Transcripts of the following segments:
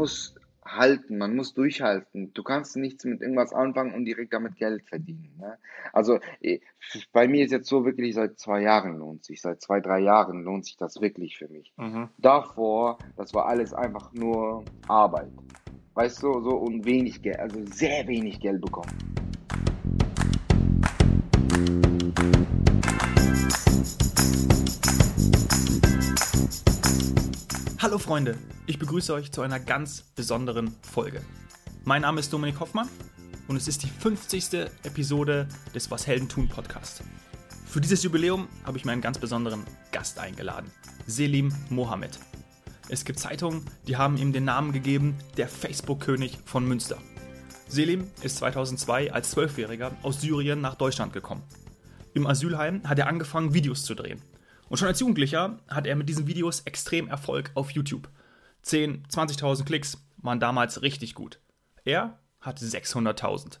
muss halten, man muss durchhalten. Du kannst nichts mit irgendwas anfangen und direkt damit Geld verdienen. Ne? Also eh, bei mir ist jetzt so wirklich seit zwei Jahren lohnt sich, seit zwei, drei Jahren lohnt sich das wirklich für mich. Mhm. Davor, das war alles einfach nur Arbeit. Weißt du, so und wenig Geld, also sehr wenig Geld bekommen. Hallo Freunde, ich begrüße euch zu einer ganz besonderen Folge. Mein Name ist Dominik Hoffmann und es ist die 50. Episode des Was Helden tun Podcast. Für dieses Jubiläum habe ich mir einen ganz besonderen Gast eingeladen, Selim Mohammed. Es gibt Zeitungen, die haben ihm den Namen gegeben, der Facebook-König von Münster. Selim ist 2002 als Zwölfjähriger aus Syrien nach Deutschland gekommen. Im Asylheim hat er angefangen, Videos zu drehen. Und schon als Jugendlicher hat er mit diesen Videos extrem Erfolg auf YouTube. 10, 20.000 Klicks waren damals richtig gut. Er hatte 600.000.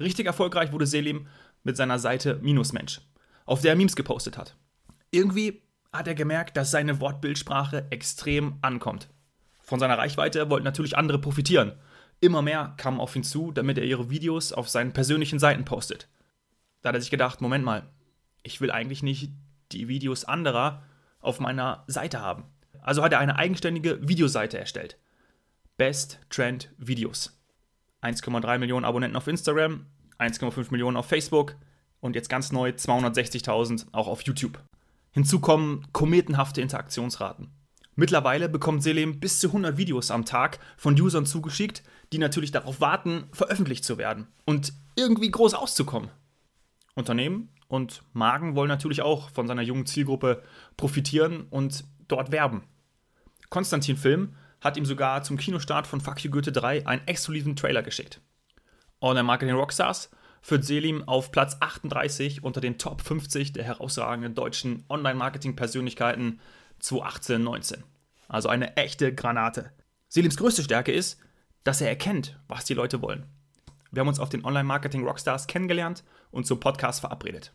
Richtig erfolgreich wurde Selim mit seiner Seite Minusmensch, auf der er Memes gepostet hat. Irgendwie hat er gemerkt, dass seine Wortbildsprache extrem ankommt. Von seiner Reichweite wollten natürlich andere profitieren. Immer mehr kamen auf ihn zu, damit er ihre Videos auf seinen persönlichen Seiten postet. Da hat er sich gedacht, Moment mal, ich will eigentlich nicht die Videos anderer auf meiner Seite haben. Also hat er eine eigenständige Videoseite erstellt. Best Trend Videos. 1,3 Millionen Abonnenten auf Instagram, 1,5 Millionen auf Facebook und jetzt ganz neu 260.000 auch auf YouTube. Hinzu kommen kometenhafte Interaktionsraten. Mittlerweile bekommt Selim bis zu 100 Videos am Tag von Usern zugeschickt, die natürlich darauf warten, veröffentlicht zu werden und irgendwie groß auszukommen. Unternehmen und Magen wollen natürlich auch von seiner jungen Zielgruppe profitieren und dort werben. Konstantin Film hat ihm sogar zum Kinostart von Fuck You Goethe 3 einen exklusiven Trailer geschickt. Online Marketing Rockstars führt Selim auf Platz 38 unter den Top 50 der herausragenden deutschen Online-Marketing-Persönlichkeiten 2018-19. Also eine echte Granate. Selims größte Stärke ist, dass er erkennt, was die Leute wollen. Wir haben uns auf den Online-Marketing Rockstars kennengelernt und zum Podcast verabredet.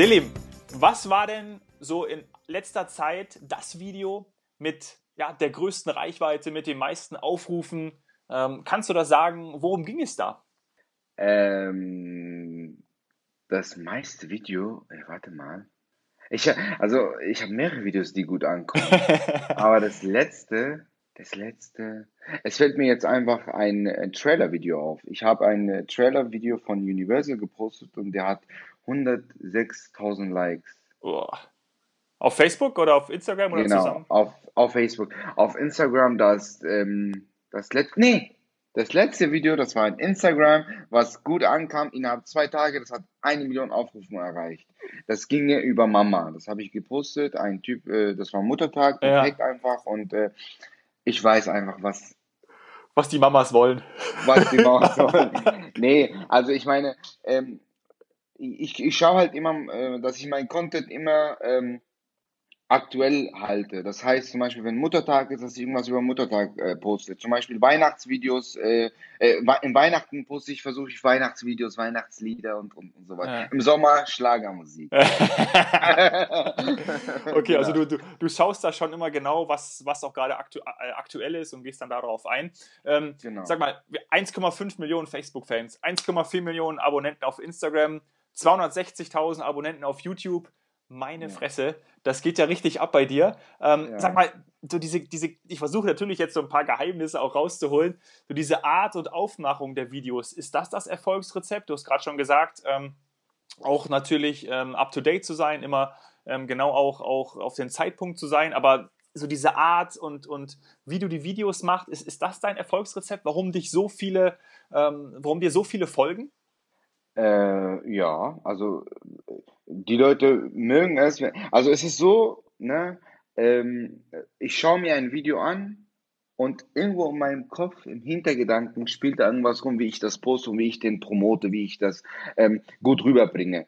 Selim, was war denn so in letzter Zeit das Video mit ja, der größten Reichweite, mit den meisten Aufrufen? Ähm, kannst du da sagen, worum ging es da? Ähm, das meiste Video, ey, warte mal. Ich, also, ich habe mehrere Videos, die gut ankommen. aber das letzte, das letzte, es fällt mir jetzt einfach ein, ein Trailer-Video auf. Ich habe ein Trailer-Video von Universal gepostet und der hat 106.000 Likes. Boah. Auf Facebook oder auf Instagram oder genau, zusammen? Auf, auf Facebook. Auf Instagram das, ähm, das letzte, nee, das letzte Video, das war in Instagram, was gut ankam, innerhalb zwei Tage, das hat eine Million Aufrufe erreicht. Das ging mir über Mama. Das habe ich gepostet. Ein Typ, äh, das war Muttertag, perfekt ja. einfach. Und äh, ich weiß einfach, was. Was die Mamas wollen. Was die Mamas wollen. Nee, also ich meine, ähm, ich, ich schaue halt immer, äh, dass ich meinen Content immer ähm, aktuell halte. Das heißt zum Beispiel, wenn Muttertag ist, dass ich irgendwas über Muttertag äh, poste. Zum Beispiel Weihnachtsvideos, äh, äh, in Weihnachten poste ich, versuche ich Weihnachtsvideos, Weihnachtslieder und, und, und so weiter. Ja. Im Sommer Schlagermusik. okay, also du, du, du schaust da schon immer genau, was, was auch gerade aktu äh, aktuell ist und gehst dann darauf ein. Ähm, genau. Sag mal, 1,5 Millionen Facebook-Fans, 1,4 Millionen Abonnenten auf Instagram, 260.000 Abonnenten auf YouTube. Meine ja. Fresse, das geht ja richtig ab bei dir. Ähm, ja. Sag mal, so diese, diese, ich versuche natürlich jetzt so ein paar Geheimnisse auch rauszuholen. So diese Art und Aufmachung der Videos, ist das das Erfolgsrezept? Du hast gerade schon gesagt, ähm, auch natürlich ähm, up to date zu sein, immer ähm, genau auch, auch auf den Zeitpunkt zu sein, aber so diese Art und, und wie du die Videos machst, ist, ist das dein Erfolgsrezept? Warum dich so viele, ähm, warum dir so viele folgen? Äh, ja, also die Leute mögen es. Also es ist so, ne? ähm, ich schaue mir ein Video an und irgendwo in meinem Kopf, im Hintergedanken spielt da irgendwas rum, wie ich das poste und wie ich den promote, wie ich das ähm, gut rüberbringe.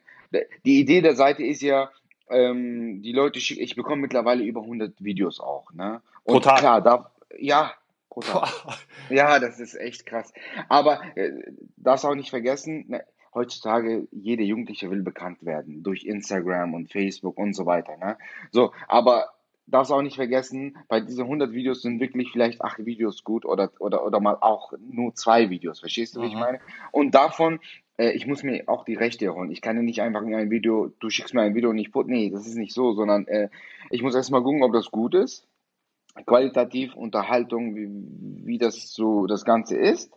Die Idee der Seite ist ja, ähm, die Leute schicken, ich bekomme mittlerweile über 100 Videos auch. Ne? Und Pro Tag? klar, da, ja. Ja, das ist echt krass. Aber äh, darfst auch nicht vergessen, ne, heutzutage jeder Jugendliche will bekannt werden durch Instagram und Facebook und so weiter. Ne? So, aber darfst auch nicht vergessen, bei diesen 100 Videos sind wirklich vielleicht acht Videos gut oder, oder, oder mal auch nur zwei Videos. Verstehst du, wie ich Mhm. meine? Und davon, äh, ich muss mir auch die Rechte holen. Ich kann ja nicht einfach in ein Video, du schickst mir ein Video und ich put, nee, das ist nicht so, sondern äh, ich muss erstmal gucken, ob das gut ist. Qualitativ, Unterhaltung, wie, wie das so das Ganze ist.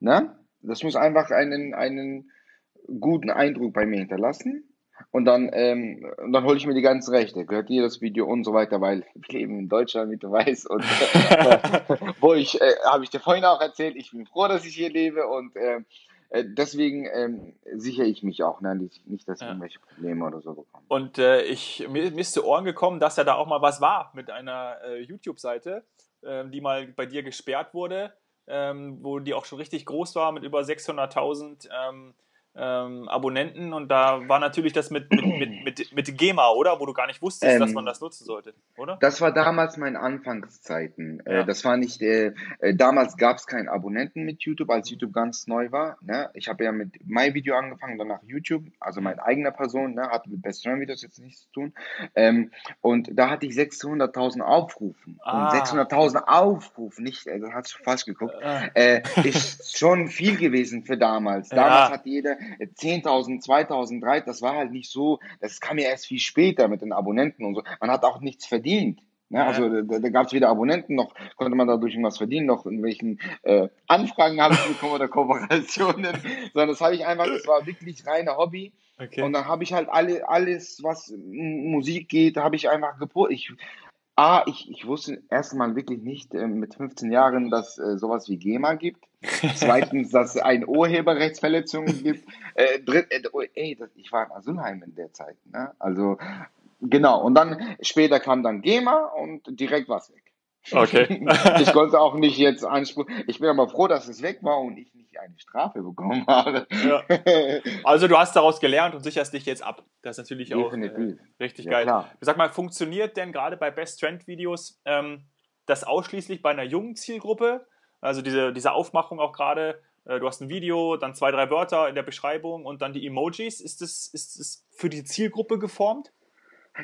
Ne? Das muss einfach einen, einen guten Eindruck bei mir hinterlassen. Und dann, ähm, und dann hole ich mir die ganzen Rechte. Gehört dir das Video und so weiter, weil wir leben in Deutschland, wie du weißt. Und wo ich, äh, habe ich dir vorhin auch erzählt, ich bin froh, dass ich hier lebe und äh, äh, deswegen ähm, sichere ich mich auch, ne, nicht, dass ich Ja. irgendwelche Probleme oder so bekomme. Und äh, ich, mir, mir ist zu Ohren gekommen, dass ja da auch mal was war mit einer äh, YouTube-Seite, ähm, die mal bei dir gesperrt wurde, ähm, wo die auch schon richtig groß war mit über 600.000 ähm, ähm, Abonnenten. Und da war natürlich das mit, mit, mit, mit, mit GEMA, oder? Wo du gar nicht wusstest, dass Ähm, man das nutzen sollte, oder? Das war damals meine Anfangszeiten. Ja. Äh, das war nicht, äh, äh, damals gab es keinen Abonnenten mit YouTube, als YouTube ganz neu war. Ne? Ich habe ja mit My Video angefangen, danach YouTube, also meine eigene Person, ne? hatte mit Best Friend Videos jetzt nichts zu tun. Ähm, und da hatte ich 600.000 Aufrufen. Ah. Und 600.000 Aufrufen, nicht, äh, das hast du falsch geguckt, Äh, äh, ist schon viel gewesen für damals. Damals Ja. hat jeder äh, 10.000, 2.000, 3.000, das war halt nicht so, das kam ja erst viel später mit den Abonnenten und so. Man hat auch nichts verdient. Ne? Ja. Also da, da gab es weder Abonnenten, noch konnte man dadurch irgendwas verdienen, noch irgendwelchen äh, Anfragen habe ich bekommen oder Kooperationen, sondern das habe ich einfach, das war wirklich reine Hobby. okay. Und dann habe ich halt alle, alles, was Musik geht, habe ich einfach gepostet. Ich, A, ich, ich wusste erstmal wirklich nicht äh, mit 15 Jahren, dass äh, sowas wie GEMA gibt. Zweitens, dass es eine Urheberrechtsverletzung gibt. Äh, dritt, äh, oh, ey, das, ich war in Asylheim in der Zeit. Ne? Also, genau. Und dann später kam dann GEMA und direkt war es weg. Okay. ich konnte auch nicht jetzt Anspruch. Ich bin aber froh, dass es weg war und ich nicht eine Strafe bekommen habe. Ja. Also du hast daraus gelernt und sicherst dich jetzt ab. Das ist natürlich auch äh, richtig Ja, geil. klar. Sag mal, funktioniert denn gerade bei Best Trend Videos ähm, das ausschließlich bei einer jungen Zielgruppe? Also diese, diese Aufmachung auch gerade, äh, du hast ein Video, dann zwei, drei Wörter in der Beschreibung und dann die Emojis. Ist das, ist das für die Zielgruppe geformt?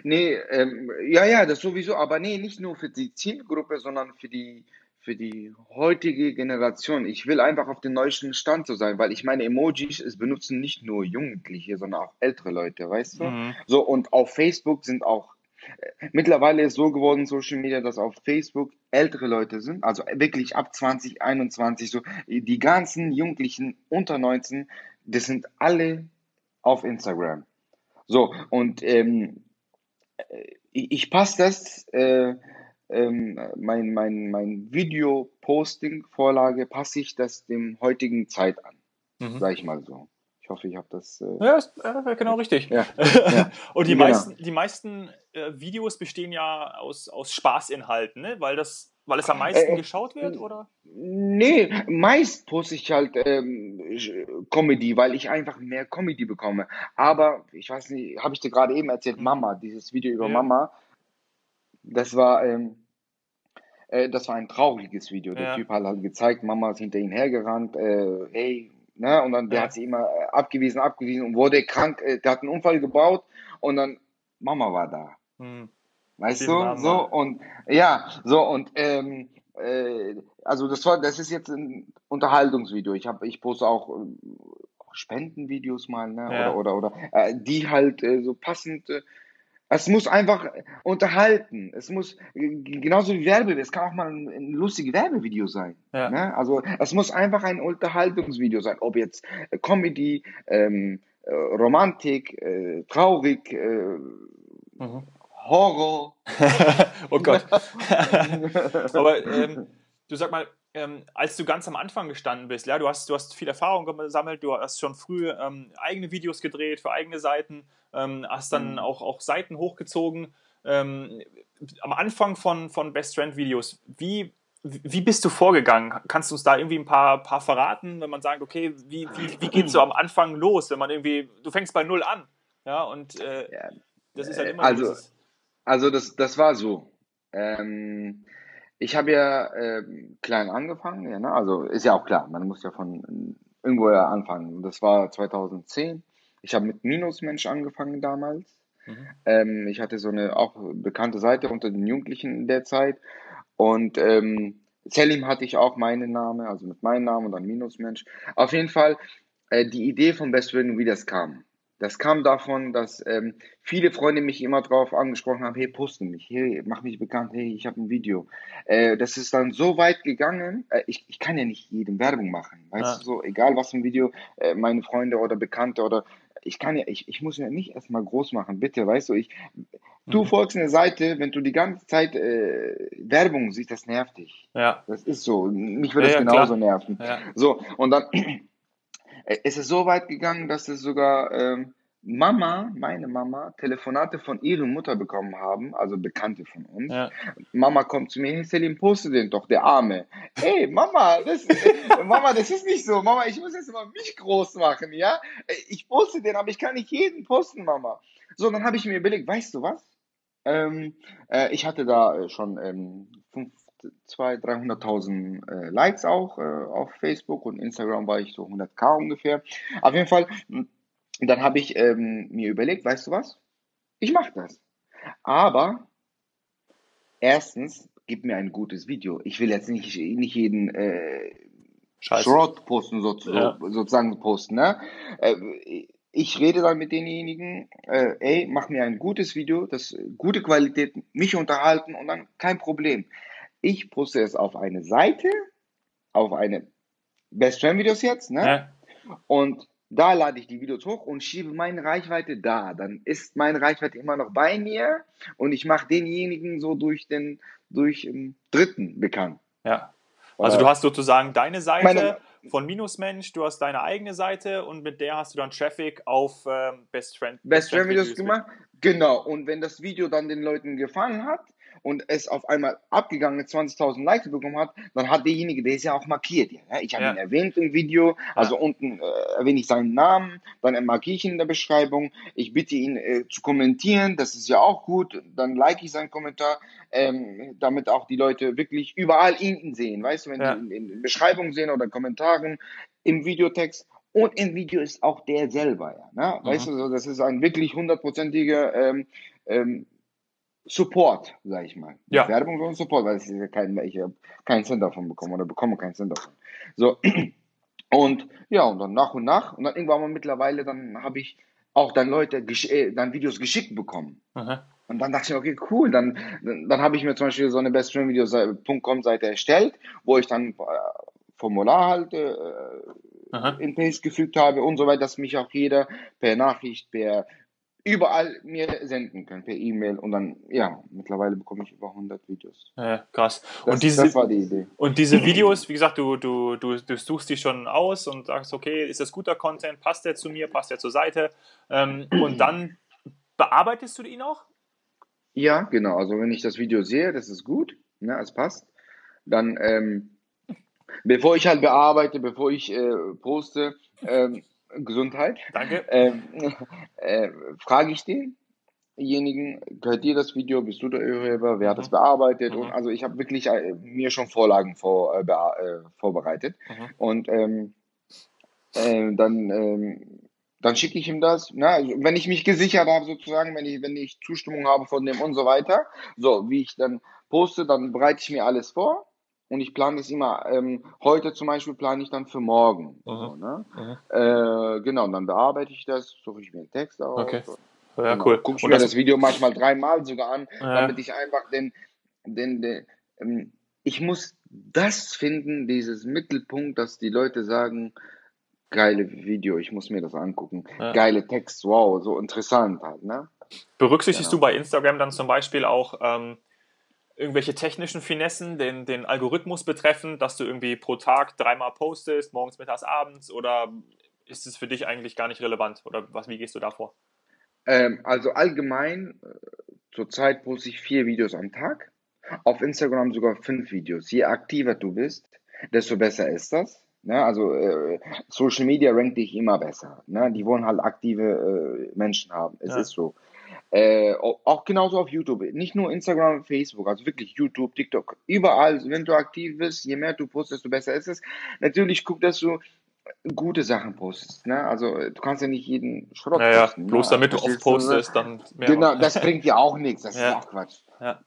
Nee, ähm, ja, ja, das sowieso, aber nee, nicht nur für die Zielgruppe, sondern für die, für die heutige Generation. Ich will einfach auf den neuesten Stand so sein, weil ich meine Emojis, es benutzen nicht nur Jugendliche, sondern auch ältere Leute, weißt du? Mhm. So, und auf Facebook sind auch, äh, mittlerweile ist so geworden, Social Media, dass auf Facebook ältere Leute sind, also wirklich ab 20, 21, so, die ganzen Jugendlichen unter 19, das sind alle auf Instagram. So, und ähm, ich, ich passe das, äh, ähm, mein, mein, mein Video-Posting-Vorlage passe ich das dem heutigen Zeit an, Mhm. sag ich mal so. Ich hoffe, ich habe das. Äh, Ja, ist äh, genau richtig. ja, ja. Und die Genau. meisten, die meisten äh, Videos bestehen ja aus, aus Spaßinhalten, ne? weil, das, weil es am meisten Äh, geschaut wird, oder? Nee, meist poste ich halt ähm, Comedy, weil ich einfach mehr Comedy bekomme. Aber ich weiß nicht, habe ich dir gerade eben erzählt, Mama, dieses Video über Mhm. Ja. Mama, das war, ähm, äh, das war ein trauriges Video. Der Ja. Typ hat halt gezeigt, Mama ist hinter ihm hergerannt, äh, hey, ne, und dann der Ja. hat sie immer äh, abgewiesen, abgewiesen und wurde krank, äh, der hat einen Unfall gebaut und dann Mama war da. Hm. Weißt du, so und ja, so und ähm, äh, also das war, das ist jetzt ein Unterhaltungsvideo. Ich habe, ich poste auch ähm, Spendenvideos mal, ne, Ja. oder oder oder äh, die halt äh, so passend. Äh, es muss einfach unterhalten. Es muss äh, genauso wie Werbe. Es kann auch mal ein, ein lustiges Werbevideo sein. Ja. Ne? Also es muss einfach ein Unterhaltungsvideo sein. Ob jetzt äh, Comedy, ähm, äh, Romantik, äh, traurig, äh, Mhm. Horror. oh Gott. Aber ähm, du sag mal, ähm, als du ganz am Anfang gestanden bist, ja, du hast, du hast viel Erfahrung gesammelt, du hast schon früh ähm, eigene Videos gedreht für eigene Seiten, ähm, hast dann Mhm. auch, auch Seiten hochgezogen. ähm, am Anfang von, von Best Trend Videos, wie, wie bist du vorgegangen? Kannst du uns da irgendwie ein paar, paar verraten, wenn man sagt, okay, wie, wie, wie geht es so am Anfang los, wenn man irgendwie, du fängst bei Null an, ja, und äh, ja, das ist halt immer also, so. Also das, das war so. Ähm, ich habe ja äh, klein angefangen, ja, ne? also ist ja auch klar, man muss ja von irgendwo ja anfangen. Das war 2010. Ich habe mit Minusmensch angefangen damals. Mhm. Ähm, ich hatte so eine auch bekannte Seite unter den Jugendlichen in der Zeit. Und ähm, Selim hatte ich auch meinen Namen, also mit meinem Namen und dann Minusmensch. Auf jeden Fall äh, die Idee von Best Friend, wie das kam. Das kam davon, dass ähm, viele Freunde mich immer drauf angesprochen haben, hey, poste mich, hey, mach mich bekannt, hey, ich habe ein Video. Äh, das ist dann so weit gegangen, äh, ich, ich kann ja nicht jedem Werbung machen, weißt ja. du, so, egal was ein Video, äh, meine Freunde oder Bekannte oder ich kann ja, ich, ich muss ja nicht erstmal groß machen, bitte, weißt du, ich, du mhm. folgst eine Seite, wenn du die ganze Zeit äh, Werbung siehst, das nervt dich. Ja. Das ist so, mich würde ja, das genauso klar. nerven. Ja. So, und dann es ist so weit gegangen, dass es sogar ähm, Mama, meine Mama, Telefonate von ihrer Mutter bekommen haben, also Bekannte von uns. Ja. Mama kommt zu mir, hey Selim, poste den doch, der Arme. Hey, Mama, das, Mama, das ist nicht so. Mama, ich muss jetzt mal mich groß machen, ja? Äh, ich poste den, aber ich kann nicht jeden posten, Mama. So, dann habe ich mir überlegt, weißt du was? Ähm, äh, ich hatte da schon ähm, 200.000, 300.000 äh, Likes auch äh, auf Facebook und Instagram war ich so 100k ungefähr. Auf jeden Fall, hm, dann habe ich ähm, mir überlegt, weißt du was? Ich mache das. Aber erstens, gib mir ein gutes Video. Ich will jetzt nicht, nicht jeden äh, Schrott posten, so, ja. sozusagen posten. Ne? Äh, ich rede dann mit denjenigen, äh, ey, mach mir ein gutes Video, das gute Qualität, mich unterhalten und dann kein Problem. Ich poste es auf eine Seite, auf eine Best Friend Videos jetzt, ne? Ja. Und da lade ich die Videos hoch und schiebe meine Reichweite da. Dann ist meine Reichweite immer noch bei mir und ich mache denjenigen so durch den durch den Dritten bekannt. Ja. Also du hast sozusagen deine Seite meine, von Minusmensch, du hast deine eigene Seite und mit der hast du dann Traffic auf ähm, Best Friend. Best Friend Videos gemacht. Genau. Und wenn das Video dann den Leuten gefallen hat, und es auf einmal abgegangen 20.000 Likes bekommen hat, dann hat derjenige, der ist ja auch markiert. Ja, ne? ich habe ja. ihn erwähnt im Video, also ja. unten äh, erwähne ich seinen Namen, dann markiere ich ihn in der Beschreibung. Ich bitte ihn äh, zu kommentieren, das ist ja auch gut. Dann like ich seinen Kommentar, ähm, damit auch die Leute wirklich überall ihn sehen. Weißt du, wenn ja. die in, in Beschreibung sehen oder Kommentaren im Videotext, und im Video ist auch der selber, ja. Ne? Weißt mhm. du, das ist ein wirklich hundertprozentiger ähm, ähm, Support, sag ich mal. Ja. Werbung, sondern Support, weil ja kein, ich habe keinen Cent davon bekommen oder bekomme keinen Cent davon. So. Und ja, und dann nach und nach, und dann irgendwann mal mittlerweile, dann habe ich auch dann Leute, äh, dann Videos geschickt bekommen. Aha. Und dann dachte ich, okay, cool, dann, dann, dann habe ich mir zum Beispiel so eine bestfriendvideos.com Seite erstellt, wo ich dann äh, Formular halt äh, in Paste gefügt habe und so weiter, dass mich auch jeder per Nachricht, per überall mir senden können, per E-Mail und dann, ja, mittlerweile bekomme ich über 100 Videos. Ja, krass. Das, und diese, das war die Idee. Und diese Videos, wie gesagt, du, du, du, du suchst die schon aus und sagst, okay, ist das guter Content, passt der zu mir, passt der zur Seite ähm, und dann bearbeitest du ihn auch? Ja, genau, also wenn ich das Video sehe, das ist gut, ne, es passt, dann, ähm, bevor ich halt bearbeite, bevor ich äh, poste, ähm, Gesundheit. Danke. Ähm, äh, frage ich denjenigen, gehört dir das Video, bist du der Urheber, wer hat das mhm. bearbeitet? Mhm. Und also ich habe wirklich äh, mir schon Vorlagen vor, äh, äh vorbereitet. Mhm. Und ähm, äh, dann, ähm, dann schicke ich ihm das. Ne? Also, wenn ich mich gesichert habe, sozusagen, wenn ich, wenn ich Zustimmung habe von dem und so weiter, so wie ich dann poste, dann bereite ich mir alles vor und ich plane das immer, ähm, heute zum Beispiel plane ich dann für morgen. So, ne? Äh, genau, und dann bearbeite ich das, suche ich mir einen Text aus. Okay. Ja, genau. cool. Gucke ich mir das, das Video manchmal dreimal sogar an, ja. damit ich einfach den, den, den ähm, ich muss das finden, dieses Mittelpunkt, dass die Leute sagen, geile Video, ich muss mir das angucken. Ja. Geile Text, wow, so interessant halt, ne? Berücksichtigst genau. du bei Instagram dann zum Beispiel auch ähm, irgendwelche technischen Finessen, den, den Algorithmus betreffen, dass du irgendwie pro Tag dreimal postest, morgens, mittags, abends oder ist es für dich eigentlich gar nicht relevant oder was, wie gehst du da vor? Ähm, also allgemein äh, zurzeit poste ich vier Videos am Tag. Auf Instagram sogar fünf Videos. Je aktiver du bist, desto besser ist das. Ne? Also äh, Social Media rankt dich immer besser. Ne? Die wollen halt aktive äh, Menschen haben. Es Ja. ist so. Äh, au- auch genauso auf YouTube. Nicht nur Instagram, Facebook, also wirklich YouTube, TikTok, überall. Wenn du aktiv bist, je mehr du postest, desto besser ist es. Natürlich guck, dass du gute Sachen postest. Ne? Also du kannst ja nicht jeden Schrott Naja, posten. bloß ne? damit du oft du? postest, dann mehr. Genau, das bringt dir auch nichts. Das Ja. ist auch Quatsch. Ja,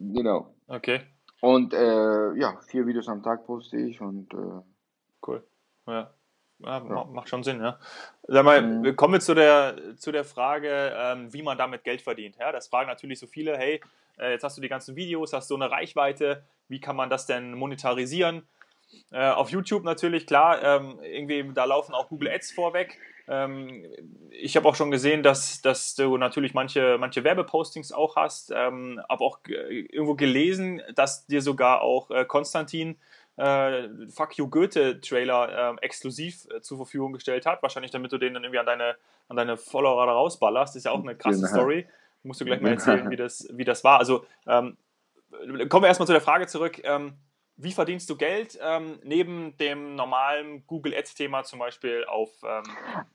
Genau. okay, Und äh, ja, vier Videos am Tag poste ich und äh, cool. Ja. Ja, ma- macht schon Sinn, ja. Sag mal, Mhm. wir kommen zu der, zu der Frage, ähm, wie man damit Geld verdient. Ja, das fragen natürlich so viele, hey, äh, jetzt hast du die ganzen Videos, hast so eine Reichweite, wie kann man das denn monetarisieren? Äh, auf YouTube natürlich, klar, ähm, irgendwie, da laufen auch Google Ads vorweg. Ähm, ich habe auch schon gesehen, dass, dass du natürlich manche, manche Werbepostings auch hast, ähm, habe auch ge- irgendwo gelesen, dass dir sogar auch äh, Konstantin äh, Fuck You Goethe Trailer ähm, exklusiv äh, zur Verfügung gestellt hat. Wahrscheinlich, damit du den dann irgendwie an deine, an deine Follower da rausballerst. Ist ja auch eine krasse Genau. Story. Musst du gleich mal erzählen, wie das, wie das war. Also, ähm, kommen wir erstmal zu der Frage zurück. Ähm, wie verdienst du Geld ähm, neben dem normalen Google Ads-Thema zum Beispiel auf. Ähm,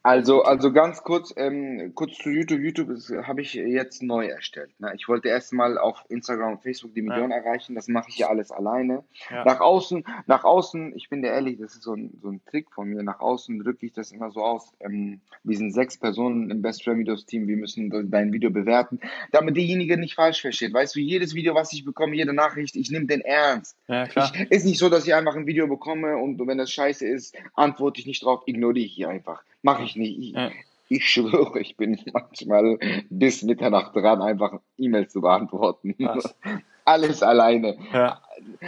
Also, also ganz kurz, ähm, kurz zu YouTube. YouTube habe ich jetzt neu erstellt. Ne? Ich wollte erstmal auf Instagram und Facebook die Millionen erreichen. Das mache ich ja alles alleine. Ja. Nach außen, nach außen, ich bin dir ehrlich, das ist so ein, so ein Trick von mir. Nach außen drücke ich das immer so aus. Ähm, wir sind sechs Personen im Best Friend Videos Team. Wir müssen dein Video bewerten, damit derjenige nicht falsch versteht. Weißt du, jedes Video, was ich bekomme, jede Nachricht, ich nehme den ernst. ja, klar. Ich, ist nicht so, dass ich einfach ein Video bekomme und wenn das scheiße ist, antworte ich nicht drauf, ignoriere ich hier einfach. Mache ich nicht. Ich, Ja. ich schwöre, ich bin manchmal bis Mitternacht dran, einfach E-Mails zu beantworten. Alles alleine. Ja.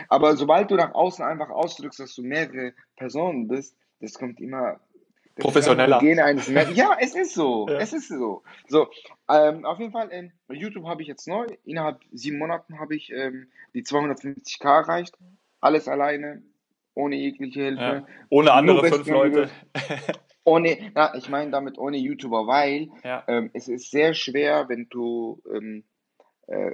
Aber sobald du nach außen einfach ausdrückst, dass du mehrere Personen bist, das kommt immer. das Professioneller. Ja, es ist so. Ja. Es ist so. So, ähm, auf jeden Fall, ähm, YouTube habe ich jetzt neu. Innerhalb sieben Monaten habe ich ähm, die 250k erreicht. Alles alleine, ohne jegliche Hilfe. Ja. Ohne andere fünf Leute. Ohne, na, ich meine damit ohne YouTuber, weil Ja. ähm, es ist sehr schwer, wenn du, ähm, äh,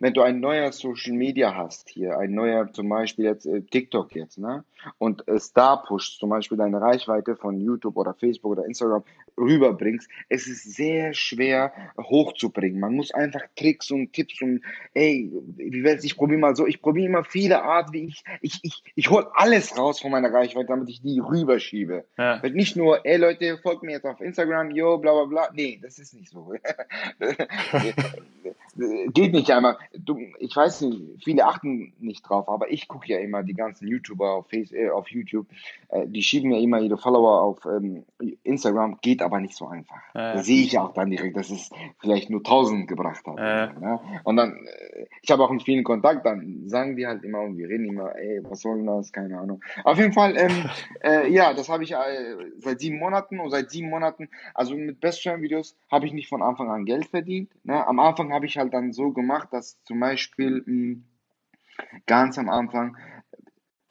wenn du ein neuer Social Media hast hier, ein neuer zum Beispiel jetzt äh, TikTok jetzt, ne? Und es da pusht, zum Beispiel deine Reichweite von YouTube oder Facebook oder Instagram rüberbringst, es ist sehr schwer hochzubringen. Man muss einfach Tricks und Tipps und ey, wie wär's, ich probiere mal so, ich probiere immer viele Art, wie ich, ich, ich, ich hol alles raus von meiner Reichweite, damit ich die rüberschiebe. Ja. Wird nicht nur, ey Leute, folgt mir jetzt auf Instagram, yo, bla bla bla. Nee, das ist nicht so. Geht nicht einmal. Du, ich weiß nicht, viele achten nicht drauf, aber ich gucke ja immer die ganzen YouTuber auf, Face, äh, auf YouTube. Äh, die schieben ja immer ihre Follower auf ähm, Instagram, geht aber nicht so einfach. Da sehe ich auch dann direkt, dass es vielleicht nur 1000 gebracht hat. Ne? Und dann, äh, ich habe auch mit vielen Kontakt, dann sagen die halt immer und wir reden immer, ey, was soll denn das? Keine Ahnung. Auf jeden Fall, ähm, äh, ja, das habe ich äh, seit sieben Monaten und seit sieben Monaten, also mit Best Friend Videos habe ich nicht von Anfang an Geld verdient. Ne? Am Anfang habe ich halt dann so gemacht, dass zum Beispiel mh, ganz am Anfang,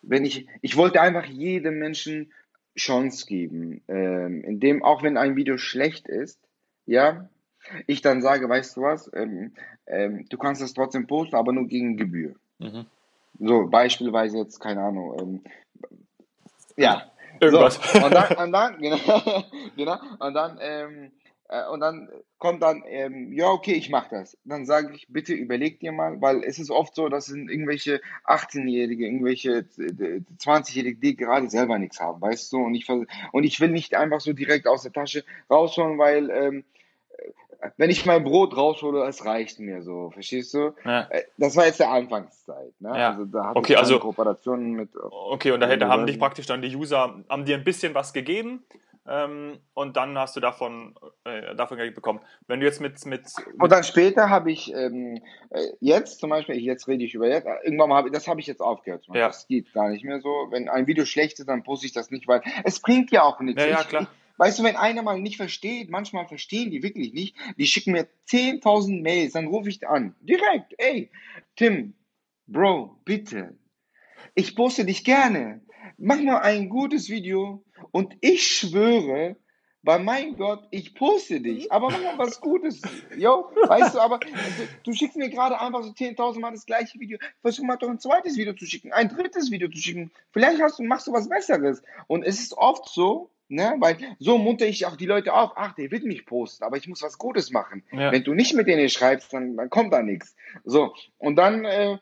wenn ich, ich wollte einfach jedem Menschen Chance geben, ähm, indem, auch wenn ein Video schlecht ist, ja, ich dann sage, weißt du was, ähm, ähm, du kannst das trotzdem posten, aber nur gegen Gebühr. Mhm. So, beispielsweise jetzt, keine Ahnung, ähm, ja. Irgendwas. So, und dann, und dann, genau, genau, und dann, ähm, äh, und dann kommt dann, ähm, ja, okay, ich mach das. Dann sage ich, bitte überleg dir mal, weil es ist oft so, dass sind irgendwelche 18-Jährige, irgendwelche äh, 20-Jährige, die gerade selber nichts haben, weißt du, und ich, und ich will nicht einfach so direkt aus der Tasche rausholen, weil, ähm, wenn ich mein Brot raushole, es reicht mir so, verstehst du? Ja. Äh, Das war jetzt der Anfangszeit, ne? Ja. Also da hatte Okay, ich also- Kooperationen mit. Okay, und da hätte, Ja, haben dich praktisch dann die User, haben dir ein bisschen was gegeben ähm, und dann hast du davon, äh, davon Geld bekommen. Wenn du jetzt mit, mit, Und dann später habe ich ähm, äh, jetzt zum Beispiel, ich- jetzt rede ich über jetzt, äh, irgendwann habe das habe ich jetzt aufgehört. Ja. Das geht gar nicht mehr so. Wenn ein Video schlecht ist, dann poste ich das nicht, weil es bringt ja auch nichts. Ja, ja, klar. Ich, weißt du, wenn einer mal nicht versteht, manchmal verstehen die wirklich nicht, die schicken mir 10.000 Mails, dann rufe ich an, direkt, ey, Tim, Bro, bitte, ich poste dich gerne. Mach mal ein gutes Video und ich schwöre, weil mein Gott, ich poste dich, aber mach mal was Gutes. Jo, weißt du, aber du, du schickst mir gerade einfach so 10.000 Mal das gleiche Video. Versuch mal doch ein zweites Video zu schicken, ein drittes Video zu schicken. Vielleicht hast du, machst du was Besseres. Und es ist oft so, Ne? Weil so munter ich auch die Leute auf, ach, der wird mich posten, aber ich muss was Gutes machen. Ja. Wenn du nicht mit denen schreibst, dann, dann kommt da nichts. So, und dann, äh,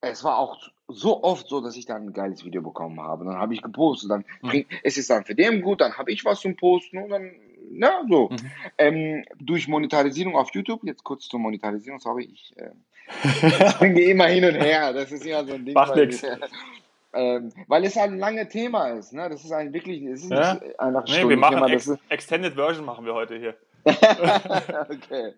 es war auch so oft so, dass ich dann ein geiles Video bekommen habe. Dann habe ich gepostet, dann Mhm. bringt, es ist dann für den gut, dann habe ich was zum Posten und dann, na, so. Mhm. Ähm, durch Monetarisierung auf YouTube, jetzt kurz zur Monetarisierung, sorry, ich äh, springe immer hin und her, das ist immer so ein Ding. Macht nix. ähm, weil es halt ein langes Thema ist, ne? Das ist ein wirklich, es ist Ja. nicht einfach ein Nee, wir machen Stundenthema, Ex ist, Extended Version machen wir heute hier. okay.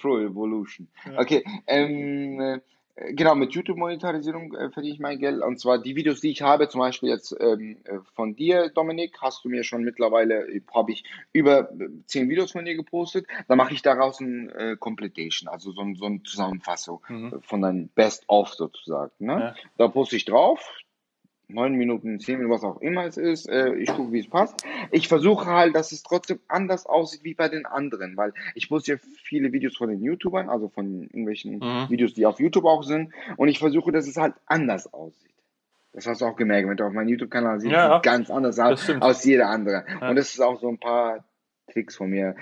Pro Evolution. Ja. Okay, ähm, äh, genau, mit YouTube-Monetarisierung äh, verdiene ich mein Geld. Und zwar die Videos, die ich habe, zum Beispiel jetzt ähm, äh, von dir, Dominik, hast du mir schon mittlerweile, äh, habe ich über äh, zehn Videos von dir gepostet. Dann mache ich daraus ein äh, Completation, also so, ein, so eine Zusammenfassung Mhm. von deinem Best-of sozusagen. Ne? Ja. Da poste ich drauf. Neun Minuten, zehn Minuten, was auch immer es ist. Äh, ich gucke, wie es passt. Ich versuche halt, dass es trotzdem anders aussieht wie bei den anderen, weil ich poste ja viele Videos von den YouTubern, also von irgendwelchen Mhm. Videos, die auf YouTube auch sind. Und ich versuche, dass es halt anders aussieht. Das hast du auch gemerkt, wenn du auf meinem YouTube-Kanal siehst, Ja, ganz anders aus als jeder andere. Ja. Und das ist auch so ein paar Tricks von mir.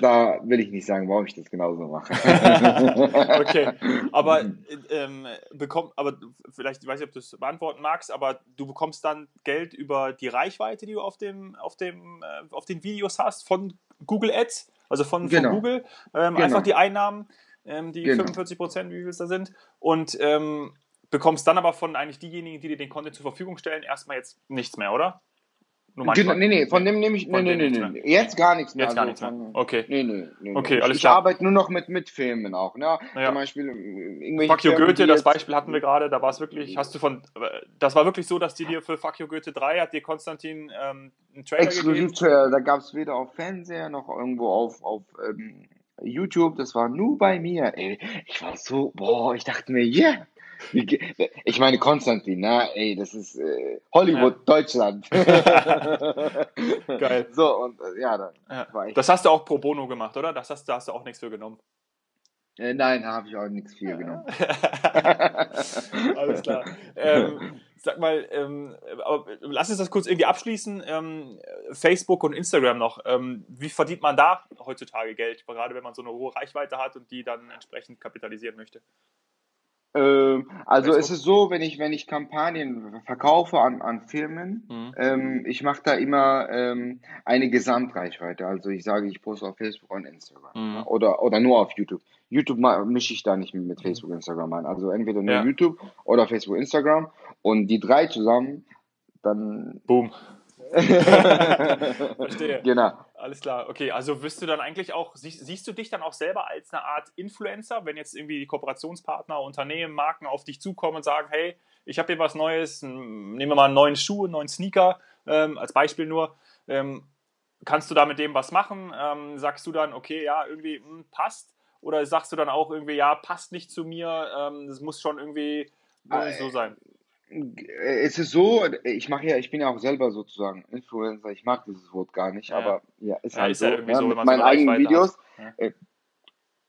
Da will ich nicht sagen, warum ich das genauso mache. Okay, aber ähm, bekomm, aber vielleicht, ich weiß nicht, ob du es beantworten magst, aber du bekommst dann Geld über die Reichweite, die du auf dem, auf dem, äh, auf den Videos hast von Google Ads, also von, Genau. von Google, ähm, Genau. einfach die Einnahmen, ähm, die Genau. 45 Prozent, wie viel es da sind, und ähm, bekommst dann aber von eigentlich diejenigen, die dir den Content zur Verfügung stellen, erstmal jetzt nichts mehr, oder? Nur Genau, manchmal. nee, nee, von dem nehme ich, nee, nee, nee, nichts nee. Jetzt gar nichts mehr. Jetzt gar also nichts mehr. Okay. Nee, nee, nee, Okay, alles ich klar. arbeite nur noch mit, mit Filmen auch, ne? Ja. Zum Beispiel äh, irgendwelche Fuck you Goethe, das Beispiel hatten wir gerade, da war es wirklich, hast du von, äh, das war wirklich so, dass die dir für Fuck you Goethe 3 hat dir Konstantin ähm, einen Trailer Exklusiv, gegeben? Trailer, da gab es weder auf Fernseher noch irgendwo auf, auf ähm, YouTube, das war nur bei mir. Ey, ich war so, boah, ich dachte mir, yeah. Ich meine, Konstantin, na, ey, das ist äh, Hollywood, Deutschland. Geil. So, und äh, ja, da Ja. war ich. Das hast du auch pro bono gemacht, oder? Das hast, da hast du auch nichts für genommen. Äh, nein, da habe ich auch nichts viel genommen. Alles klar. Ähm, sag mal, ähm, aber lass uns das kurz irgendwie abschließen. Ähm, Facebook und Instagram noch. Ähm, wie verdient man da heutzutage Geld, gerade wenn man so eine hohe Reichweite hat und die dann entsprechend kapitalisieren möchte? Ähm, also es ist so, wenn ich, wenn ich Kampagnen verkaufe an, an Firmen, Mhm. ähm, ich mache da immer ähm, eine Gesamtreichweite. Also ich sage, ich poste auf Facebook und Instagram. Mhm. Oder, oder nur auf YouTube. YouTube mische ich da nicht mit Facebook, Instagram ein. Also entweder nur Ja. YouTube oder Facebook, Instagram. Und die drei zusammen, dann Boom. Verstehe. genau. Alles klar, okay. Also wirst du dann eigentlich auch, siehst, siehst du dich dann auch selber als eine Art Influencer, wenn jetzt irgendwie die Kooperationspartner, Unternehmen, Marken auf dich zukommen und sagen, hey, ich habe hier was Neues, nehmen wir mal einen neuen Schuh, einen neuen Sneaker, ähm, als Beispiel nur. Ähm, kannst du da mit dem was machen? Ähm, sagst du dann, okay, ja, irgendwie hm, passt? Oder sagst du dann auch irgendwie, ja, passt nicht zu mir, ähm, das muss schon irgendwie Äh, so sein? Es ist so, ich mache ja, ich bin ja auch selber sozusagen Influencer, ich mag dieses Wort gar nicht, Ja. aber ja, ist Ja, halt ist so, ja so, wenn mit meinen eine eigenen Videos. hat. Äh,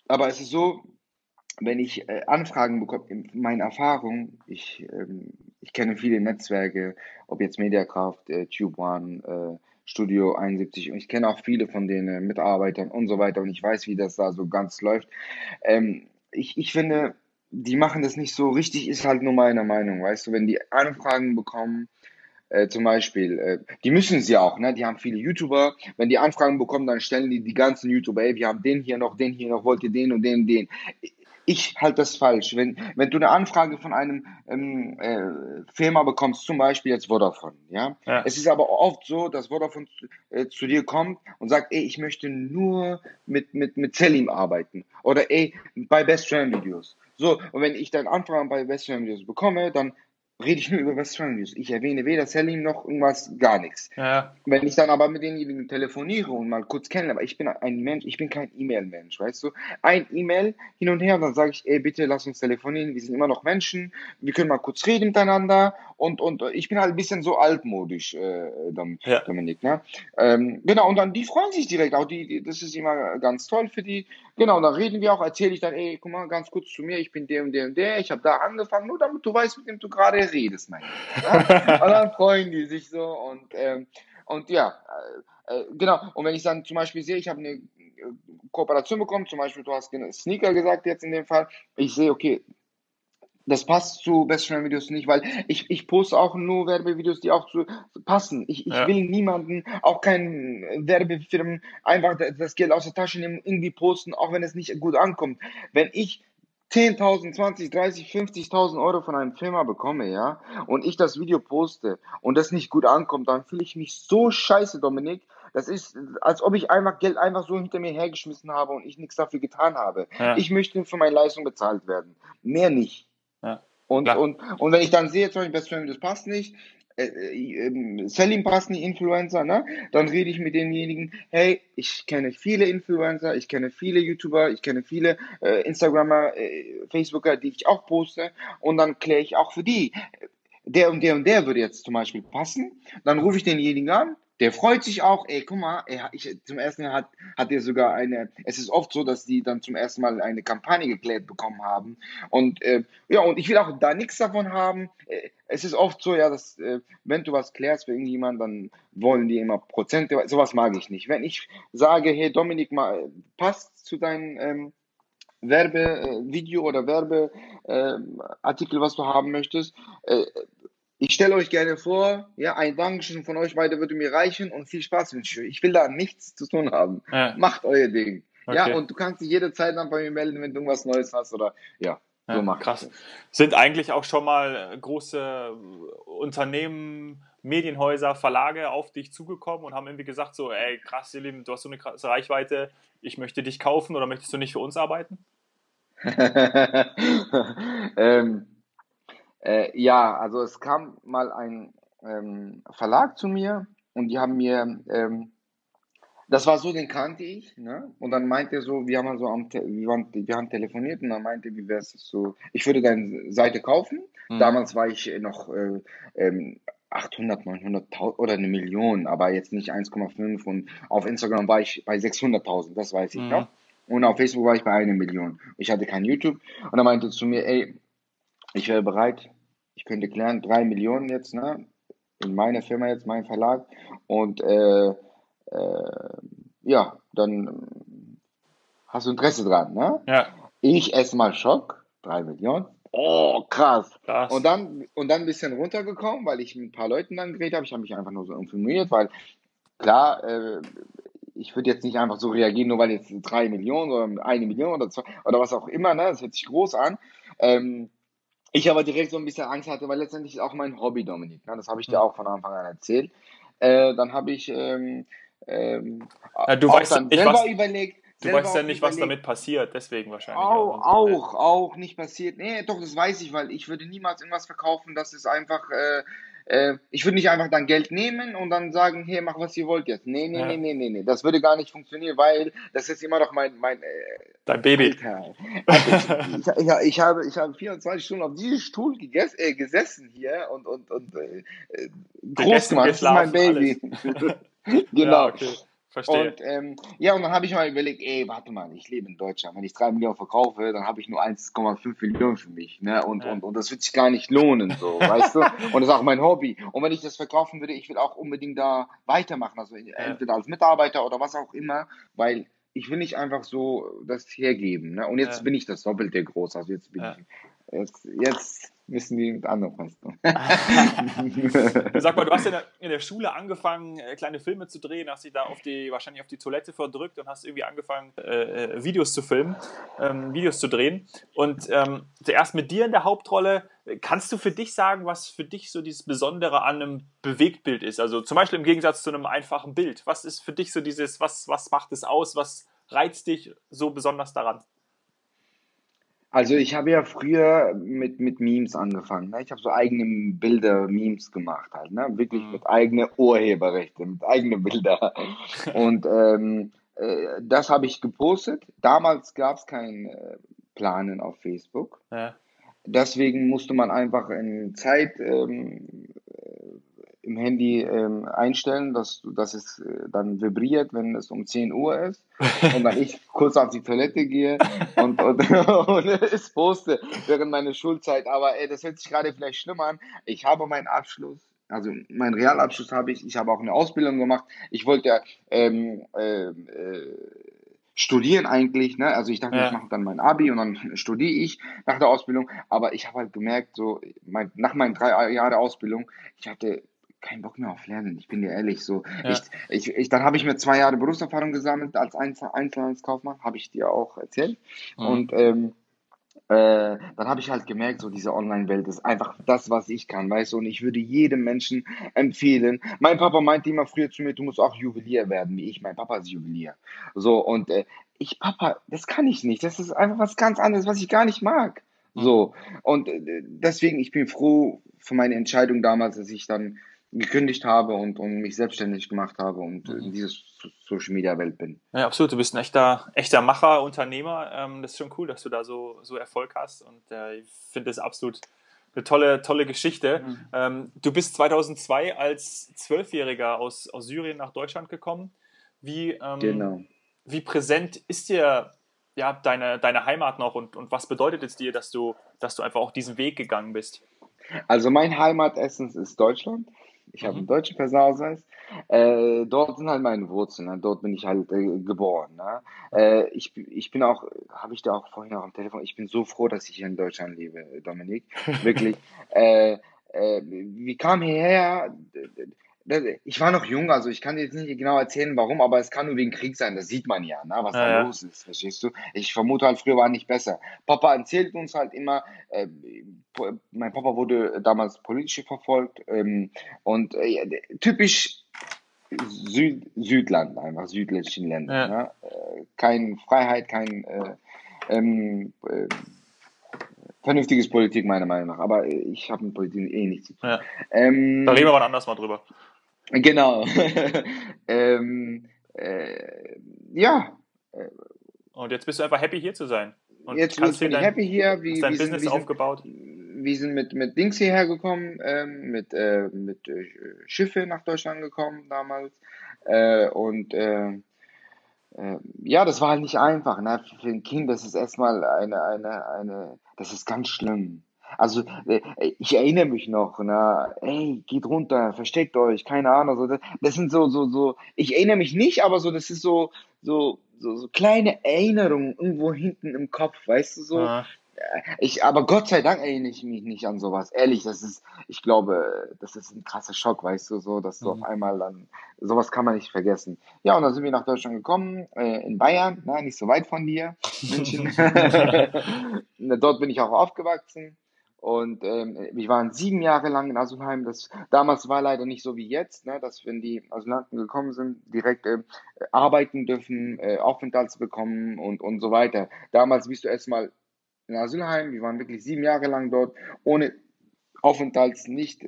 Aber es ist so, wenn ich äh, Anfragen bekomme, in meiner Erfahrung, ich, ähm, ich kenne viele Netzwerke, ob jetzt Mediakraft, äh, Tube One, äh, Studio 71 und ich kenne auch viele von den äh, Mitarbeitern und so weiter und ich weiß, wie das da so ganz läuft. Ähm, ich, ich finde, die machen das nicht so richtig, ist halt nur meine Meinung, weißt du, wenn die Anfragen bekommen, äh, zum Beispiel, äh, die müssen ja auch, ne? Die haben viele YouTuber. Wenn die Anfragen bekommen, dann stellen die die ganzen YouTuber, ey, wir haben den hier noch, den hier noch, wollt ihr den und den den. Ich halte das falsch. Wenn, wenn du eine Anfrage von einem ähm, äh, Firma bekommst, zum Beispiel jetzt Vodafone, ja? Ja. Es ist aber oft so, dass Vodafone zu, äh, zu dir kommt und sagt, ey, ich möchte nur mit, mit, mit Selim arbeiten. Oder ey, bei Best Friend Videos. So, und wenn ich dann Anfragen bei Best Friend Videos bekomme, dann rede ich nur über Friend Videos. Ich erwähne weder Selim noch irgendwas, gar nichts. Ja, Wenn ich dann aber mit denjenigen telefoniere und mal kurz kennenlerne, aber ich bin ein Mensch, ich bin kein E-Mail-Mensch, weißt du? Ein E-Mail hin und her und dann sage ich, ey, bitte lass uns telefonieren, wir sind immer noch Menschen, wir können mal kurz reden miteinander und, und ich bin halt ein bisschen so altmodisch, äh, ja. Dominik. Ne? Ähm, genau, und dann die freuen sich direkt auch, die, die, das ist immer ganz toll für die. Genau, und dann reden wir auch, erzähle ich dann, ey, guck mal, ganz kurz zu mir, ich bin der und der und der, ich habe da angefangen, nur damit du weißt, mit wem du gerade redest, mein ja? Und dann freuen die sich so und, ähm, und ja, äh, äh, genau, und wenn ich dann zum Beispiel sehe, ich habe eine Kooperation bekommen, zum Beispiel du hast Sneaker gesagt jetzt in dem Fall, ich sehe, okay, das passt zu Bestfriend-Videos nicht, weil ich, ich poste auch nur Werbevideos, die auch zu passen. Ich, ich ja. will niemanden, auch keinen Werbefirmen, einfach das Geld aus der Tasche nehmen, irgendwie posten, auch wenn es nicht gut ankommt. Wenn ich 10.000, 20, 30, 50.000 Euro von einem Firma bekomme, ja, und ich das Video poste und das nicht gut ankommt, dann fühle ich mich so scheiße, Dominik, das ist, als ob ich einfach Geld einfach so hinter mir hergeschmissen habe und ich nichts dafür getan habe. Ja. Ich möchte für meine Leistung bezahlt werden. Mehr nicht. Und, und, und wenn ich dann sehe, zum Beispiel, Best Friend, das passt nicht, äh, äh, Selim passt nicht, Influencer, ne? Dann rede ich mit denjenigen, hey, ich kenne viele Influencer, ich kenne viele YouTuber, ich kenne viele äh, Instagrammer, äh, Facebooker, die ich auch poste und dann kläre ich auch für die. Der und der und der würde jetzt zum Beispiel passen. Dann rufe ich denjenigen an, der freut sich auch, ey, guck mal, er, ich, zum ersten Mal hat, hat er sogar eine, es ist oft so, dass die dann zum ersten Mal eine Kampagne geklärt bekommen haben. Und äh, ja, und ich will auch da nichts davon haben. Äh, es ist oft so, ja, dass äh, wenn du was klärst für irgendjemanden, dann wollen die immer Prozente, sowas mag ich nicht. Wenn ich sage, hey Dominik, mal passt zu deinem ähm, Werbevideo oder Werbeartikel, äh, was du haben möchtest, äh, ich stelle euch gerne vor, ja, ein Dankeschön von euch beide würde mir reichen und viel Spaß wünsche ich. Ich will da nichts zu tun haben. Ja. Macht euer Ding. Okay. Ja, und du kannst dich jederzeit dann bei mir melden, wenn du irgendwas Neues hast oder ja. Ja, so macht krass. Sind eigentlich auch schon mal große Unternehmen, Medienhäuser, Verlage auf dich zugekommen und haben irgendwie gesagt so, ey krass, Selim, du hast so eine krasse Reichweite, ich möchte dich kaufen oder möchtest du nicht für uns arbeiten? ähm, äh, ja, also es kam mal ein ähm, Verlag zu mir und die haben mir, ähm, das war so, den kannte ich, ne? Und dann meinte er so, wir haben so am, wir, waren, wir haben telefoniert und dann meinte, wie wäre es so, ich würde deine Seite kaufen. Mhm. Damals war ich noch äh, ähm, 800, 900.000 oder eine Million, aber jetzt nicht 1,5 und auf Instagram war ich bei 600.000, das weiß ich mhm. noch. Und auf Facebook war ich bei einer Million. Ich hatte kein YouTube und er meinte zu mir, ey, ich wäre bereit, ich könnte klären, drei Millionen jetzt, ne? In meiner Firma jetzt, mein Verlag. Und äh, äh, ja, dann hast du Interesse dran, ne? Ja. Ich erstmal Schock, drei Millionen. Oh, krass. krass. Und dann und dann ein bisschen runtergekommen, weil ich mit ein paar Leuten dann geredet habe. Ich habe mich einfach nur so informiert, weil klar, äh, ich würde jetzt nicht einfach so reagieren, nur weil jetzt drei Millionen oder eine Million oder zwei oder was auch immer, ne? Das hört sich groß an. Ähm, ich aber direkt so ein bisschen Angst hatte, weil letztendlich ist auch mein Hobby, Dominik. Ne? Das habe ich dir auch von Anfang an erzählt. Äh, dann habe ich ähm, ähm, ja, du weißt dann selber was, überlegt. Du weißt ja nicht, was damit passiert, deswegen wahrscheinlich. Auch, auch, auch, nicht passiert. Nee, doch, das weiß ich, weil ich würde niemals irgendwas verkaufen, das ist einfach äh, äh, ich würde nicht einfach dann Geld nehmen und dann sagen, hey, mach was ihr wollt jetzt. Nee, nee, ja. nee, nee, nee, nee. Das würde gar nicht funktionieren, weil das ist immer noch mein, mein äh, Dein Baby. Also, ich, ich, ich, habe, ich habe 24 Stunden auf diesem Stuhl geges äh, gesessen hier und, und, und äh, groß gemacht. Das ist mein Baby. genau. Ja, okay. Verstehe. Und ähm, ja, und dann habe ich mal überlegt, ey, warte mal, ich lebe in Deutschland. Wenn ich drei Millionen verkaufe, dann habe ich nur 1,5 Millionen für mich. Ne? Und, ja. und, und das wird sich gar nicht lohnen, so, weißt du? Und das ist auch mein Hobby. Und wenn ich das verkaufen würde, ich will auch unbedingt da weitermachen. Also entweder als Mitarbeiter oder was auch immer, weil ich will nicht einfach so das hergeben. Ne? Und jetzt ja. bin ich das Doppelte groß. Also jetzt bin ja. ich Jetzt, jetzt wissen die mit anderen Festen. Sag mal, du hast der, in der, Schule angefangen, äh, kleine Filme zu drehen, hast dich da auf die, wahrscheinlich auf die Toilette verdrückt und hast irgendwie angefangen, äh, äh, Videos zu filmen, ähm, Videos zu drehen. Und ähm, zuerst mit dir in der Hauptrolle. Kannst du für dich sagen, was für dich so dieses Besondere an einem Bewegtbild ist? Also zum Beispiel im Gegensatz zu einem einfachen Bild. Was ist für dich so dieses, was, was macht es aus? Was reizt dich so besonders daran? Also ich habe ja früher mit, mit Memes angefangen. Ne? Ich habe so eigene Bilder, Memes gemacht halt, ne? Wirklich mhm. mit eigenen Urheberrechte, mit eigenen Bilder. Und ähm, äh, das habe ich gepostet. Damals gab es kein äh, Planen auf Facebook. Ja. deswegen musste man einfach in Zeit ähm, im Handy ähm, einstellen, dass, dass es äh, dann vibriert, wenn es um 10 Uhr ist und dann ich kurz auf die Toilette gehe und, und, und es poste während meiner Schulzeit. Aber ey, das hört sich gerade vielleicht schlimm an. Ich habe meinen Abschluss, also meinen Realabschluss habe ich, ich habe auch eine Ausbildung gemacht. Ich wollte ähm, äh, äh, studieren eigentlich, ne? Also ich dachte, ja. ich mache dann mein Abi und dann studiere ich nach der Ausbildung. Aber ich habe halt gemerkt, so mein, nach meinen drei Jahren Ausbildung, ich hatte keinen Bock mehr auf Lernen. Ich bin dir ehrlich so. Ja. Ich, ich, ich, dann habe ich mir zwei Jahre Berufserfahrung gesammelt als Einzelhandelskaufmann, habe ich dir auch erzählt. Mhm. Und ähm, äh, dann habe ich halt gemerkt, so diese Online-Welt ist einfach das, was ich kann, weißt du, und ich würde jedem Menschen empfehlen. Mein Papa meinte immer früher zu mir, du musst auch Juwelier werden, wie ich. Mein Papa ist Juwelier. So, und äh, ich, Papa, das kann ich nicht. Das ist einfach was ganz anderes, was ich gar nicht mag. Mhm. So, und äh, deswegen, ich bin froh für meine Entscheidung damals, dass ich dann gekündigt habe und, und mich selbstständig gemacht habe und mhm. in dieser Social Media Welt bin. Ja, absolut. Du bist ein echter, echter Macher, Unternehmer. Ähm, das ist schon cool, dass du da so, so Erfolg hast und äh, ich finde das absolut eine tolle, tolle Geschichte. Mhm. Ähm, du bist 2002 als Zwölfjähriger aus, aus Syrien nach Deutschland gekommen. Wie, ähm, genau. wie präsent ist dir ja, deine, deine Heimat noch und, und was bedeutet es dir, dass du, dass du einfach auch diesen Weg gegangen bist? Also mein Heimatessen ist Deutschland. Ich habe einen mhm. deutschen Personalausweis. Äh, dort sind halt meine Wurzeln. Ne? Dort bin ich halt äh, geboren. Ne? Äh, ich, ich bin auch, habe ich da auch vorhin auch am Telefon, ich bin so froh, dass ich hier in Deutschland lebe, Dominik. Wirklich. äh, äh, wie kam hierher? Ich war noch jung, also ich kann jetzt nicht genau erzählen, warum, aber es kann nur wegen Krieg sein. Das sieht man ja, ne, was ja, da los ist, verstehst du? Ich vermute halt, früher war nicht besser. Papa erzählt uns halt immer, äh, mein Papa wurde damals politisch verfolgt ähm, und äh, typisch Süd, Südland, einfach südlichen Länder. Ja. Ne? Äh, keine Freiheit, kein äh, ähm, äh, vernünftiges Politik, meiner Meinung nach. Aber ich habe mit Politik eh nichts zu tun. Ja. Ähm, da reden wir aber anders mal drüber. Genau. ähm, äh, ja. Und jetzt bist du einfach happy hier zu sein. Und jetzt bin ich dein, happy hier. Wie, dein wie Business sind, aufgebaut. Wir sind mit, mit Dings hierher gekommen, ähm, mit, äh, mit äh, Schiffe nach Deutschland gekommen damals. Äh, und äh, äh, ja, das war halt nicht einfach. Ne? Für ein Kind, das ist erstmal eine, eine, eine, das ist ganz schlimm. Also äh, ich erinnere mich noch, na, ey, geht runter, versteckt euch, keine Ahnung. So, das, das sind so, so, so, ich erinnere mich nicht, aber so, das ist so, so, so, so kleine Erinnerungen irgendwo hinten im Kopf, weißt du so. Ja. Äh, ich, aber Gott sei Dank erinnere ich mich nicht an sowas. Ehrlich, das ist, ich glaube, das ist ein krasser Schock, weißt du, so, dass du mhm. auf einmal dann, sowas kann man nicht vergessen. Ja, und dann sind wir nach Deutschland gekommen, äh, in Bayern, na, nicht so weit von dir, München. Dort bin ich auch aufgewachsen. Und ähm, wir waren sieben Jahre lang in Asulheim. Das damals war leider nicht so wie jetzt, ne, dass wenn die Asylanten gekommen sind, direkt äh, arbeiten dürfen, äh, Aufenthalts bekommen und und so weiter. Damals bist du erstmal in Asylheim. Wir waren wirklich sieben Jahre lang dort ohne Aufenthalts, nicht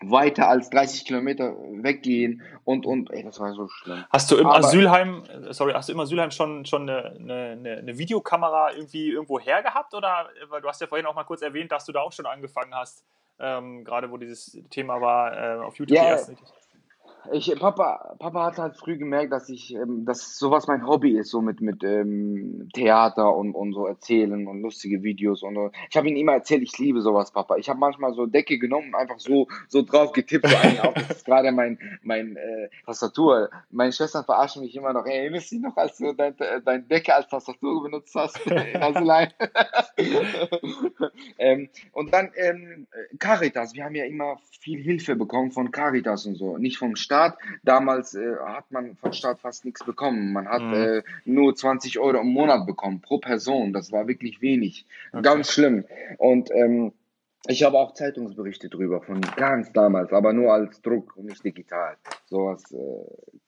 weiter als 30 Kilometer weggehen und und ey, das war so schlimm. Hast du im Aber, Asylheim, sorry, hast du im Asylheim schon schon eine, eine, eine Videokamera irgendwie irgendwo hergehabt oder weil du hast ja vorhin auch mal kurz erwähnt, dass du da auch schon angefangen hast, ähm, gerade wo dieses Thema war äh, auf YouTube. Ja, ich, Papa, Papa hat halt früh gemerkt, dass ich, ähm, dass sowas mein Hobby ist, so mit, mit ähm, Theater und, und so erzählen und lustige Videos und so. Ich habe ihm immer erzählt, ich liebe sowas, Papa. Ich habe manchmal so Decke genommen und einfach so, so drauf getippt, so eigentlich auch, das ist gerade mein, mein äh, Tastatur. Meine Schwestern verarschen mich immer noch, ey, du dich noch, als du dein, dein Decke als Tastatur benutzt hast? ähm, und dann ähm, Caritas, wir haben ja immer viel Hilfe bekommen von Caritas und so, nicht vom Staat Staat. Damals äh, hat man vom Staat fast nichts bekommen. Man hat mhm. äh, nur 20 Euro im Monat bekommen pro Person. Das war wirklich wenig. Okay. Ganz schlimm. Und ähm, ich habe auch Zeitungsberichte drüber von ganz damals, aber nur als Druck und nicht digital. Sowas äh,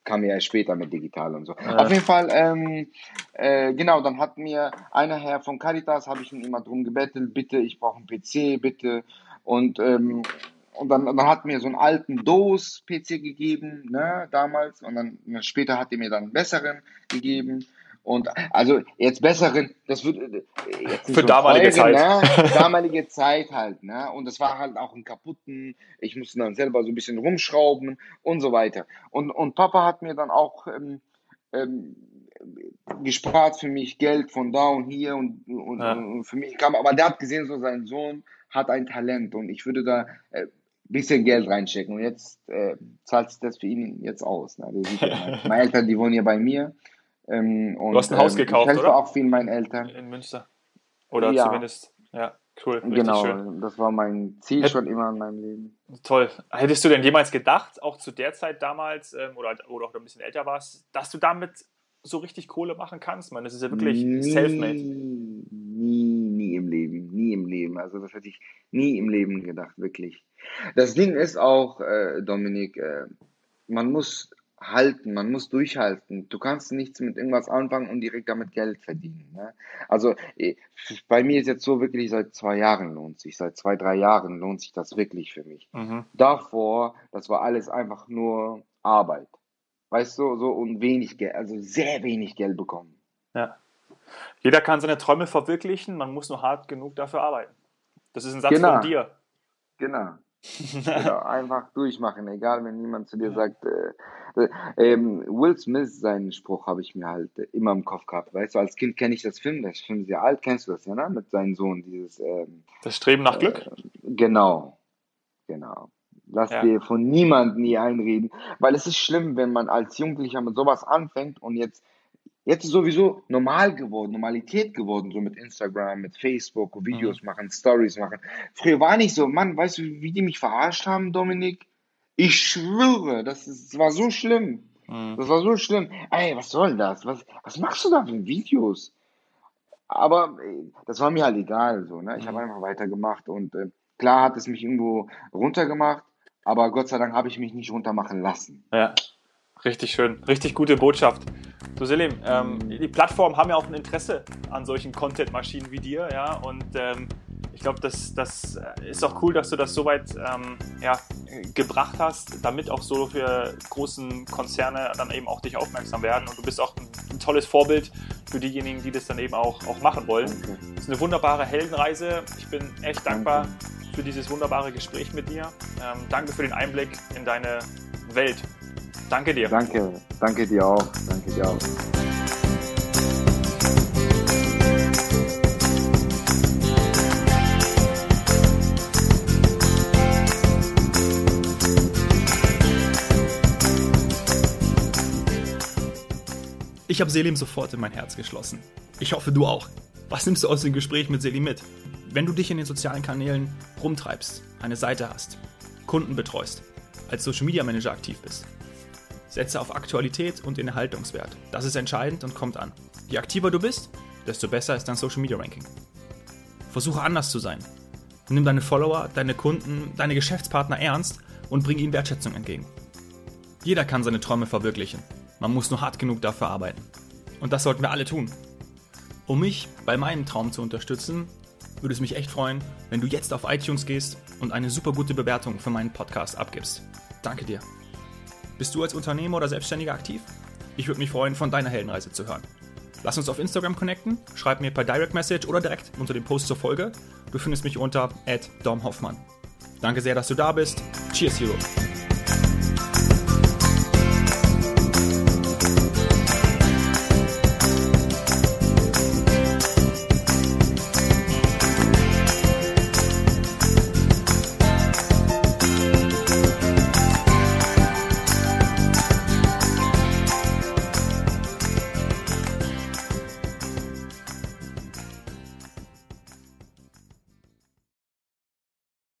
kam ja später mit digital und so. Ja. Auf jeden Fall, ähm, äh, genau, dann hat mir einer Herr von Caritas, habe ich ihn immer drum gebettelt, bitte, ich brauche einen PC, bitte. Und ähm, und dann, dann hat mir so einen alten DOS-PC gegeben, ne, damals. Und dann später hat er mir dann einen besseren gegeben. Und also jetzt besseren, das wird äh, jetzt Für damalige Folge, Zeit. Ne? Damalige Zeit halt, ne? Und das war halt auch ein kaputten, ich musste dann selber so ein bisschen rumschrauben und so weiter. Und, und Papa hat mir dann auch ähm, ähm, gespart für mich Geld von da und hier und, und, Ja. und für mich kam, aber der hat gesehen, so sein Sohn hat ein Talent und ich würde da äh, bisschen Geld reinstecken und jetzt äh, zahlt sich das für ihn jetzt aus. Ne? Ja, meine Eltern, die wohnen hier bei mir. Ähm, und, Du hast ein Haus ähm, gekauft, ich helfe oder? auch viel meinen Eltern. In Münster. Oder Ja. zumindest, ja, cool, Genau, schön. das war mein Ziel Hätt- schon immer in meinem Leben. Toll. Hättest du denn jemals gedacht, auch zu der Zeit damals, ähm, oder, oder auch ein bisschen älter warst, dass du damit so richtig Kohle machen kannst? Man, das ist ja wirklich self-made. Nie, nie im Leben, nie im Leben. Also das hätte ich nie im Leben gedacht, wirklich. Das Ding ist auch, äh, Dominik, äh, man muss halten, man muss durchhalten. Du kannst nichts mit irgendwas anfangen und direkt damit Geld verdienen. Ne? Also eh, bei mir ist jetzt so wirklich seit zwei Jahren lohnt sich, seit zwei, drei Jahren lohnt sich das wirklich für mich. Mhm. Davor, das war alles einfach nur Arbeit. Weißt du, so und wenig Geld, also sehr wenig Geld bekommen. Ja. Jeder kann seine Träume verwirklichen, man muss nur hart genug dafür arbeiten. Das ist ein Satz Genau. von dir. Genau. genau. Einfach durchmachen, egal wenn niemand zu dir sagt. Äh, äh, Will Smith, seinen Spruch habe ich mir halt äh, immer im Kopf gehabt. Weißt du, als Kind kenne ich das Film, der Film ist sehr alt, kennst du das ja, ne? Mit seinem Sohn, dieses, ähm, Das Streben nach Glück. genau, genau. Lass Ja. dir von niemandem nie einreden, weil es ist schlimm, wenn man als Jugendlicher mit sowas anfängt und jetzt Jetzt ist sowieso normal geworden, Normalität geworden, so mit Instagram, mit Facebook, Videos machen, Stories machen. Früher war nicht so, Mann, weißt du, wie die mich verarscht haben, Dominik? Ich schwöre, das, ist, das war so schlimm. Mhm. Das war so schlimm. Ey, was soll das? Was, was machst du da für Videos? Aber ey, das war mir halt egal, so, ne? Ich habe Mhm. einfach weitergemacht und äh, klar hat es mich irgendwo runtergemacht, aber Gott sei Dank habe ich mich nicht runtermachen lassen. Ja, richtig schön. Richtig gute Botschaft. Du Selim, ähm, die Plattformen haben ja auch ein Interesse an solchen Content-Maschinen wie dir, ja, und ähm, ich glaube, das, das ist auch cool, dass du das so weit ähm, ja, gebracht hast, damit auch so für großen Konzerne dann eben auch dich aufmerksam werden und du bist auch ein, ein tolles Vorbild für diejenigen, die das dann eben auch, auch machen wollen. Es ist eine wunderbare Heldenreise. Ich bin echt dankbar für dieses wunderbare Gespräch mit dir. Ähm, danke für den Einblick in deine Welt. Danke dir. Danke, danke dir auch. Danke dir auch. Ich habe Selim sofort in mein Herz geschlossen. Ich hoffe, du auch. Was nimmst du aus dem Gespräch mit Selim mit? Wenn du dich in den sozialen Kanälen rumtreibst, eine Seite hast, Kunden betreust, als Social Media Manager aktiv bist, setze auf Aktualität und Inhaltungswert. Das ist entscheidend und kommt an. Je aktiver du bist, desto besser ist dein Social Media Ranking. Versuche anders zu sein. Nimm deine Follower, deine Kunden, deine Geschäftspartner ernst und bring ihnen Wertschätzung entgegen. Jeder kann seine Träume verwirklichen. Man muss nur hart genug dafür arbeiten. Und das sollten wir alle tun. Um mich bei meinem Traum zu unterstützen, würde es mich echt freuen, wenn du jetzt auf iTunes gehst und eine super gute Bewertung für meinen Podcast abgibst. Danke dir. Bist du als Unternehmer oder Selbstständiger aktiv? Ich würde mich freuen, von deiner Heldenreise zu hören. Lass uns auf Instagram connecten, schreib mir per Direct Message oder direkt unter dem Post zur Folge. Du findest mich unter @domhoffmann. Danke sehr, dass du da bist. Cheers, Hero.